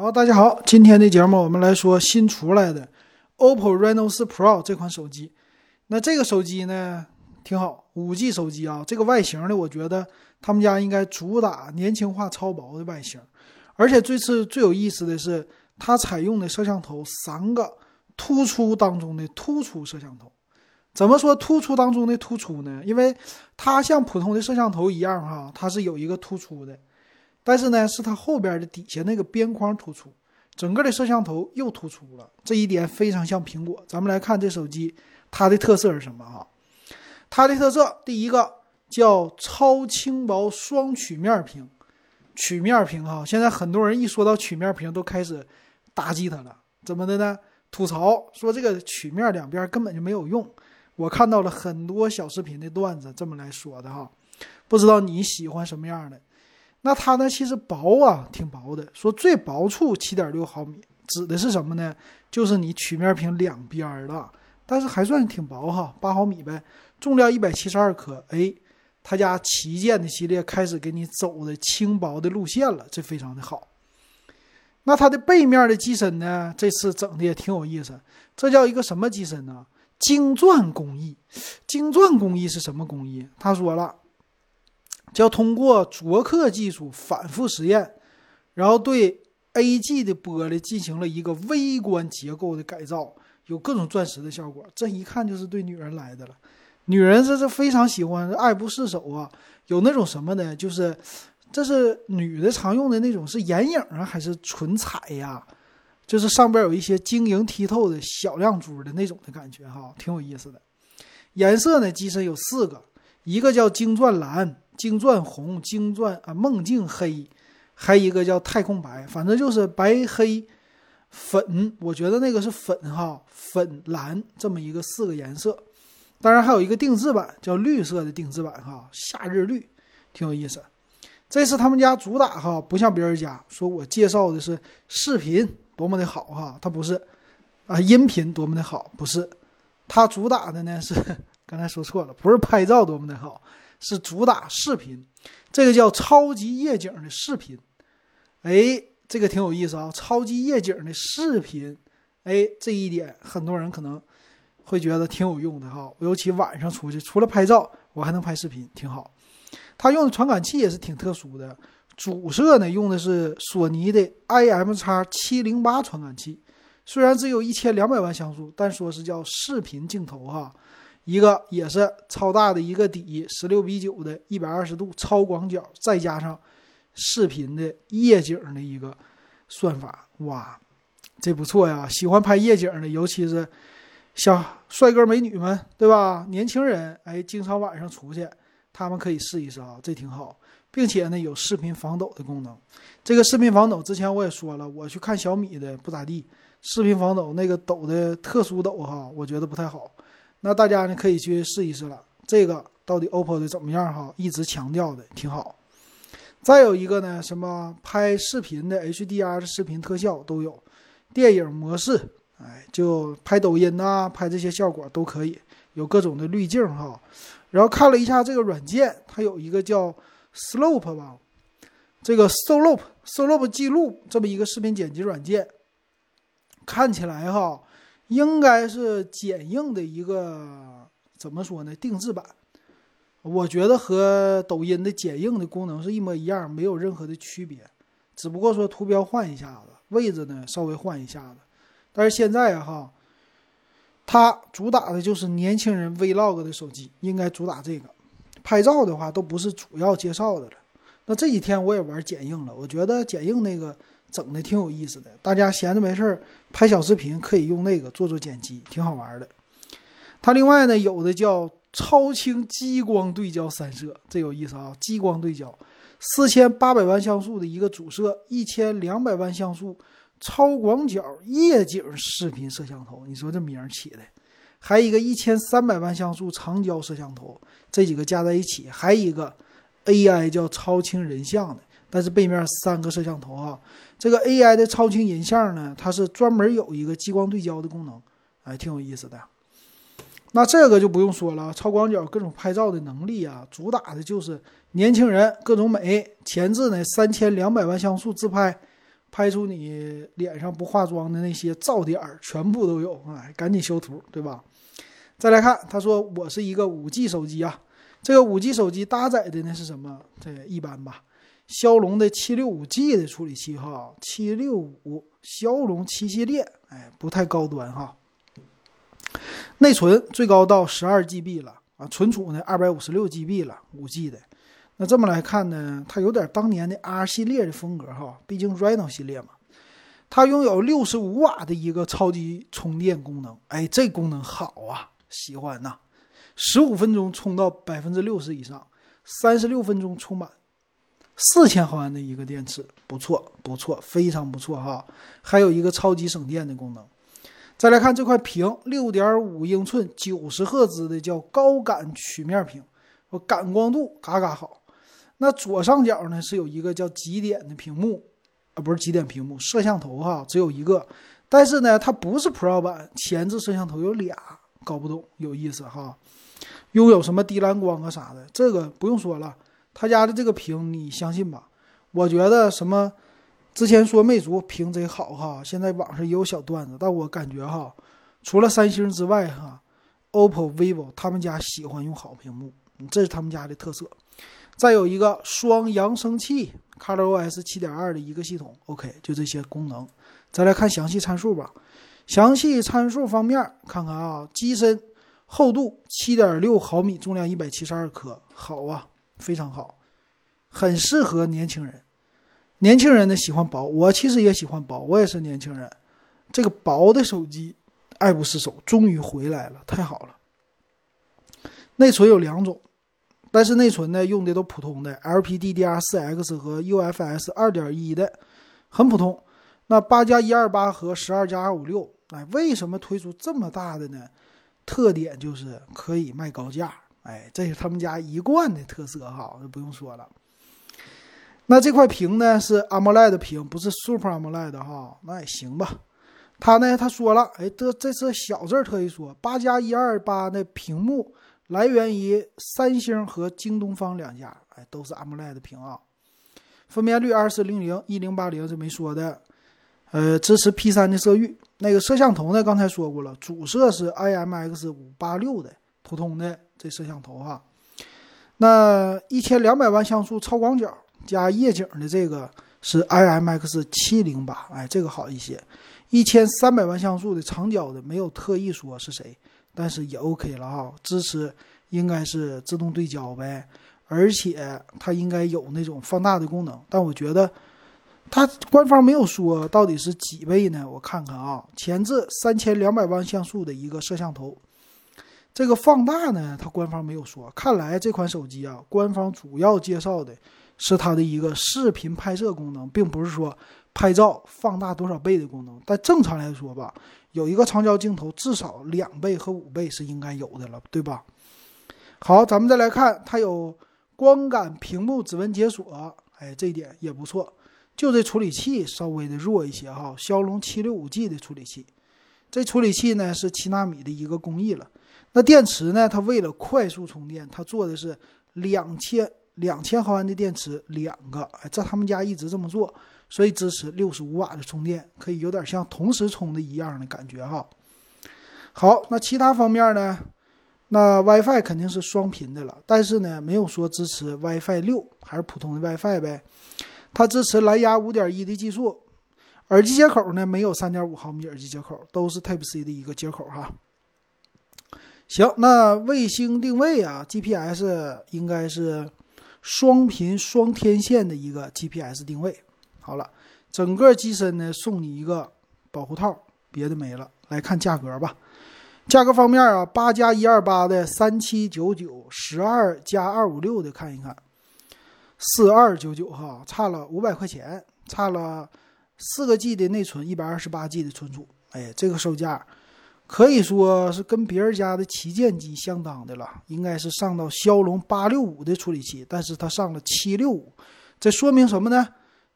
好，大家好，今天的节目我们来说新出来的 OPPO Reno4 Pro 这款手机。那这个手机呢挺好，五 G 手机啊，这个外形呢，我觉得他们家应该主打年轻化、超薄的外形。而且这次最有意思的是，它采用的摄像头三个突出当中的突出摄像头。怎么说突出当中的突出呢？因为它像普通的摄像头一样哈，它是有一个突出的。但是呢，是它后边的底下那个边框突出，整个的摄像头又突出了，这一点非常像苹果。咱们来看这手机，它的特色是什么啊？它的特色第一个叫超轻薄双曲面屏，曲面屏哈，现在很多人一说到曲面屏都开始打击它了，怎么的呢？吐槽说这个曲面两边根本就没有用。我看到了很多小视频的段子这么来说的哈，不知道你喜欢什么样的？那它呢？其实薄啊，挺薄的。说最薄处七点六毫米，指的是什么呢？就是你曲面屏两边的，但是还算挺薄哈，八毫米呗。重量一百七十二克。哎，他家旗舰的系列开始给你走的轻薄的路线了，这非常的好。那它的背面的机身呢？这次整的也挺有意思。这叫一个什么机身呢？晶钻工艺。晶钻工艺是什么工艺？他说了。叫通过琢刻技术反复实验，然后对 A.G 的玻璃进行了一个微观结构的改造，有各种钻石的效果。这一看就是对女人来的了，女人这是非常喜欢，爱不释手啊。有那种什么呢？就是这是女的常用的那种，是眼影啊，还是唇彩呀？就是上边有一些晶莹剔透的小亮珠的那种的感觉哈，挺有意思的。颜色呢，机身有四个，一个叫晶钻蓝。晶钻红、晶钻啊、梦境黑，还一个叫太空白，反正就是白、黑、粉。我觉得那个是粉哈，粉蓝这么一个四个颜色。当然还有一个定制版，叫绿色的定制版哈，夏日绿，挺有意思。这是他们家主打哈，不像别人家说我介绍的是视频多么的好哈，它不是啊，音频多么的好不是，它主打的呢是刚才说错了，不是拍照多么的好。是主打视频，这个叫超级夜景的视频，哎，这个挺有意思啊！超级夜景的视频，哎，这一点很多人可能会觉得挺有用的哈，尤其晚上出去，除了拍照，我还能拍视频，挺好。它用的传感器也是挺特殊的，主摄呢用的是索尼的 IM x 七零八传感器，虽然只有一千两百万像素，但说是叫视频镜头哈。一个也是超大的一个底，十六比九的一百二十度超广角，再加上视频的夜景的一个算法，哇，这不错呀！喜欢拍夜景的，尤其是小帅哥美女们，对吧？年轻人，哎，经常晚上出去，他们可以试一试啊，这挺好，并且呢有视频防抖的功能。这个视频防抖之前我也说了，我去看小米的不咋地，视频防抖那个抖的特殊抖哈，我觉得不太好。那大家呢可以去试一试了，这个到底 OPPO 的怎么样哈？一直强调的挺好。再有一个呢，什么拍视频的 HDR 视频特效都有，电影模式，哎，就拍抖音呐，拍这些效果都可以，有各种的滤镜哈。然后看了一下这个软件，它有一个叫 Slope 吧，这个 Slope Slope 记录这么一个视频剪辑软件，看起来哈。应该是剪映的一个怎么说呢？定制版，我觉得和抖音的剪映的功能是一模一样，没有任何的区别，只不过说图标换一下子，位置呢稍微换一下子。但是现在哈，它主打的就是年轻人 Vlog 的手机，应该主打这个。拍照的话都不是主要介绍的了。那这几天我也玩剪映了，我觉得剪映那个。整的挺有意思的，大家闲着没事儿拍小视频可以用那个做做剪辑，挺好玩的。它另外呢有的叫超清激光对焦三摄，这有意思啊！激光对焦，四千八百万像素的一个主摄，一千两百万像素超广角夜景视频摄像头，你说这名儿起的，还一个一千三百万像素长焦摄像头，这几个加在一起，还一个 AI 叫超清人像的。但是背面三个摄像头啊，这个 AI 的超清人像呢，它是专门有一个激光对焦的功能，哎，挺有意思的。那这个就不用说了，超广角各种拍照的能力啊，主打的就是年轻人各种美。前置呢三千两百万像素自拍，拍出你脸上不化妆的那些噪点儿，全部都有，哎，赶紧修图，对吧？再来看，他说我是一个五 G 手机啊，这个五 G 手机搭载的那是什么？这一般吧，骁龙的七六五 G 的处理器哈，七六五骁龙七系列，哎，不太高端哈。内存最高到十二 GB 了啊，存储呢二百五十六 GB 了，五 G 的。那这么来看呢，它有点当年的 R 系列的风格哈，毕竟 Reno 系列嘛。它拥有六十五瓦的一个超级充电功能，哎，这功能好啊，喜欢呐！十五分钟充到百分之六十以上，三十六分钟充满，四千毫安的一个电池，不错不错，非常不错哈。还有一个超级省电的功能。再来看这块屏，六点五英寸，九十赫兹的叫高感曲面屏，我感光度嘎嘎好。那左上角呢是有一个叫极点的屏幕，啊不是极点屏幕，摄像头哈只有一个，但是呢它不是 Pro 版，前置摄像头有俩，搞不懂，有意思哈。拥有什么低蓝光啊啥的，这个不用说了，他家的这个屏你相信吧？我觉得什么。之前说魅族屏贼好哈，现在网上也有小段子，但我感觉哈，除了三星之外哈，OPPO、vivo 他们家喜欢用好屏幕，这是他们家的特色。再有一个双扬声器，ColorOS 七点二的一个系统，OK，就这些功能。再来看详细参数吧。详细参数方面，看看啊，机身厚度七点六毫米，重量一百七十二克，好啊，非常好，很适合年轻人。年轻人呢喜欢薄，我其实也喜欢薄，我也是年轻人。这个薄的手机爱不释手，终于回来了，太好了。内存有两种，但是内存呢用的都普通的 LPDDR4X 和 UFS 2.1的，很普通。那八加一二八和十二加二五六，哎，为什么推出这么大的呢？特点就是可以卖高价，哎，这是他们家一贯的特色哈，就不用说了。那这块屏呢是 AMOLED 屏，不是 Super AMOLED 哈，那也行吧。他呢他说了，哎，这这次小字特意说，八加一二八的屏幕来源于三星和京东方两家，哎，都是 AMOLED 屏啊。分辨率二四零零一零八零是没说的，呃，支持 P 三的色域。那个摄像头呢，刚才说过了，主摄是 IMX 五八六的普通的这摄像头哈。那一千两百万像素超广角。加夜景的这个是 IMX 七零八，哎，这个好一些。一千三百万像素的长焦的，没有特意说是谁，但是也 OK 了哈。支持应该是自动对焦呗，而且它应该有那种放大的功能。但我觉得它官方没有说到底是几倍呢？我看看啊，前置三千两百万像素的一个摄像头，这个放大呢，它官方没有说。看来这款手机啊，官方主要介绍的。是它的一个视频拍摄功能，并不是说拍照放大多少倍的功能。但正常来说吧，有一个长焦镜头，至少两倍和五倍是应该有的了，对吧？好，咱们再来看，它有光感屏幕指纹解锁，哎，这一点也不错。就这处理器稍微的弱一些哈，骁龙七六五 G 的处理器，这处理器呢是七纳米的一个工艺了。那电池呢，它为了快速充电，它做的是两千。两千毫安的电池，两个，哎，在他们家一直这么做，所以支持六十五瓦的充电，可以有点像同时充的一样的感觉哈。好，那其他方面呢？那 WiFi 肯定是双频的了，但是呢，没有说支持 WiFi 六，还是普通的 WiFi 呗。它支持蓝牙五点一的技术，耳机接口呢没有三点五毫米耳机接口，都是 Type C 的一个接口哈。行，那卫星定位啊，GPS 应该是。双频双天线的一个 GPS 定位，好了，整个机身呢送你一个保护套，别的没了。来看价格吧，价格方面啊，八加一二八的三七九九，十二加二五六的看一看，四二九九哈，差了五百块钱，差了四个 G 的内存，一百二十八 G 的存储，哎，这个售价。可以说是跟别人家的旗舰机相当的了，应该是上到骁龙八六五的处理器，但是它上了七六五，这说明什么呢？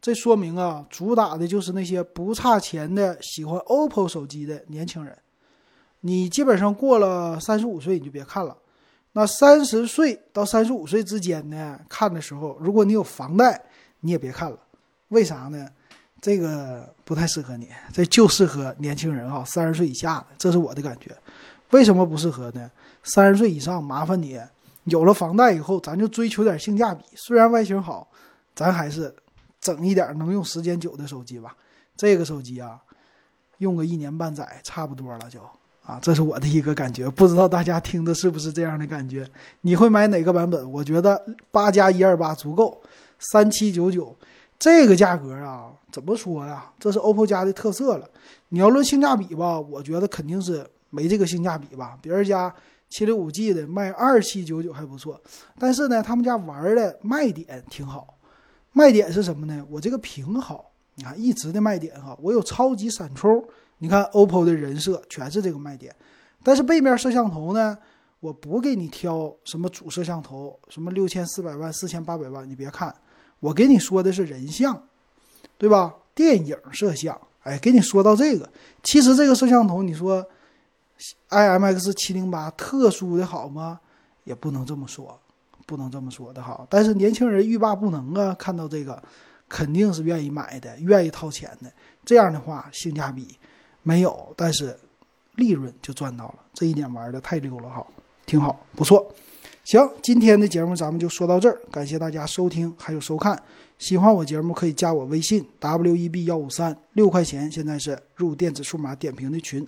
这说明啊，主打的就是那些不差钱的、喜欢 OPPO 手机的年轻人。你基本上过了三十五岁，你就别看了。那三十岁到三十五岁之间呢，看的时候，如果你有房贷，你也别看了。为啥呢？这个不太适合你，这就适合年轻人哈，三十岁以下的，这是我的感觉。为什么不适合呢？三十岁以上麻烦你，有了房贷以后，咱就追求点性价比。虽然外形好，咱还是整一点能用时间久的手机吧。这个手机啊，用个一年半载差不多了就啊，这是我的一个感觉。不知道大家听的是不是这样的感觉？你会买哪个版本？我觉得八加一二八足够，三七九九这个价格啊。怎么说呀？这是 OPPO 家的特色了。你要论性价比吧，我觉得肯定是没这个性价比吧。别人家七六五 G 的卖二七九九还不错，但是呢，他们家玩的卖点挺好。卖点是什么呢？我这个屏好，你看一直的卖点哈。我有超级闪充，你看 OPPO 的人设全是这个卖点。但是背面摄像头呢，我不给你挑什么主摄像头，什么六千四百万、四千八百万，你别看，我给你说的是人像。对吧？电影摄像，哎，给你说到这个，其实这个摄像头，你说，IMX 七零八特殊的好吗？也不能这么说，不能这么说的好。但是年轻人欲罢不能啊，看到这个，肯定是愿意买的，愿意掏钱的。这样的话，性价比没有，但是利润就赚到了。这一点玩的太溜了哈，挺好，不错。行，今天的节目咱们就说到这儿，感谢大家收听还有收看。喜欢我节目可以加我微信 w e b 幺五三六块钱，现在是入电子数码点评的群。